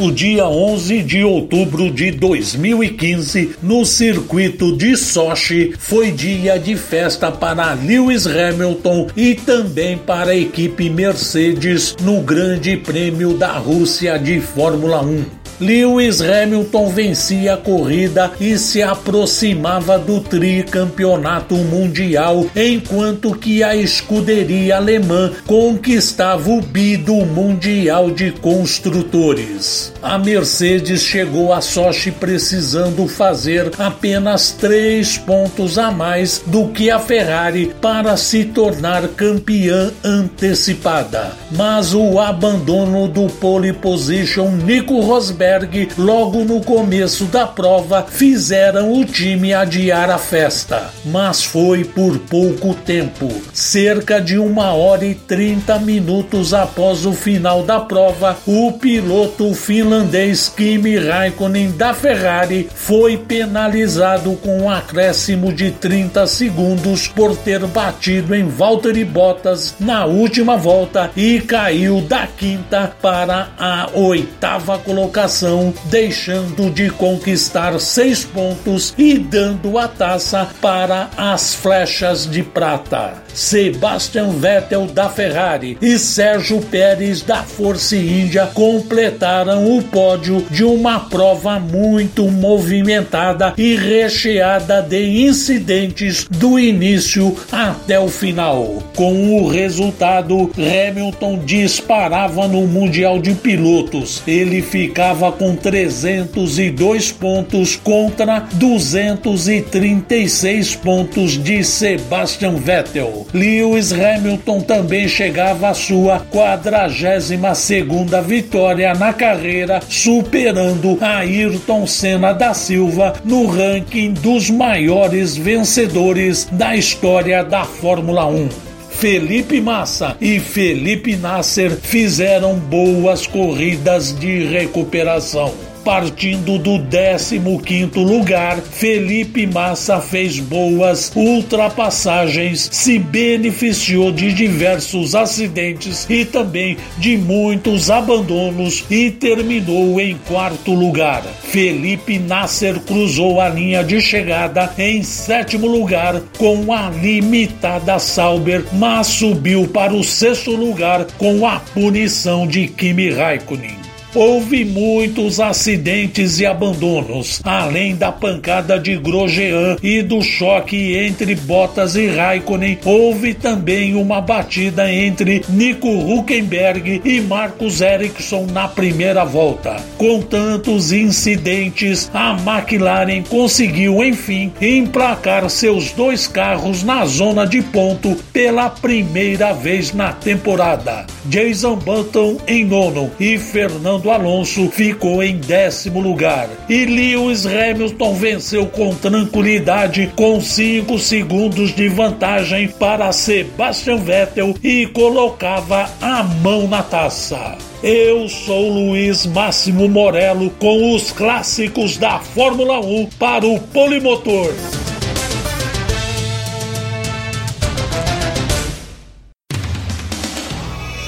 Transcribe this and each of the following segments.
o dia 11 de outubro de 2015, no circuito de Sochi, foi dia de festa para Lewis Hamilton e também para a equipe Mercedes no Grande Prêmio da Rússia de Fórmula 1. Lewis Hamilton vencia a corrida e se aproximava do tricampeonato mundial, enquanto que a escuderia alemã conquistava o bido mundial de construtores. A Mercedes chegou a Sochi precisando fazer apenas três pontos a mais do que a Ferrari para se tornar campeã antecipada. Mas o abandono do pole position Nico Rosberg Logo no começo da prova, fizeram o time adiar a festa. Mas foi por pouco tempo cerca de uma hora e trinta minutos após o final da prova, o piloto finlandês Kimi Raikkonen da Ferrari foi penalizado com um acréscimo de 30 segundos por ter batido em Valtteri Bottas na última volta e caiu da quinta para a oitava colocação deixando de conquistar seis pontos e dando a taça para as flechas de prata. Sebastian Vettel da Ferrari e Sérgio Pérez da Force India completaram o pódio de uma prova muito movimentada e recheada de incidentes do início até o final. Com o resultado, Hamilton disparava no Mundial de Pilotos. Ele ficava com 302 pontos contra 236 pontos de Sebastian Vettel. Lewis Hamilton também chegava à sua 42 segunda vitória na carreira, superando Ayrton Senna da Silva no ranking dos maiores vencedores da história da Fórmula 1. Felipe Massa e Felipe Nasser fizeram boas corridas de recuperação. Partindo do 15º lugar, Felipe Massa fez boas ultrapassagens, se beneficiou de diversos acidentes e também de muitos abandonos e terminou em quarto lugar. Felipe Nasser cruzou a linha de chegada em sétimo lugar com a limitada Sauber, mas subiu para o sexto lugar com a punição de Kimi Raikkonen. Houve muitos acidentes e abandonos, além da pancada de Grosjean e do choque entre Bottas e Raikkonen. Houve também uma batida entre Nico Huckenberg e Marcus Ericsson na primeira volta. Com tantos incidentes, a McLaren conseguiu enfim emplacar seus dois carros na zona de ponto pela primeira vez na temporada. Jason Button em nono e Fernando Fernando Alonso ficou em décimo lugar. E Lewis Hamilton venceu com tranquilidade, com 5 segundos de vantagem para Sebastian Vettel e colocava a mão na taça. Eu sou Luiz Máximo Morello com os clássicos da Fórmula 1 para o Polimotor.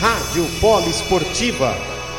Rádio Polo Esportiva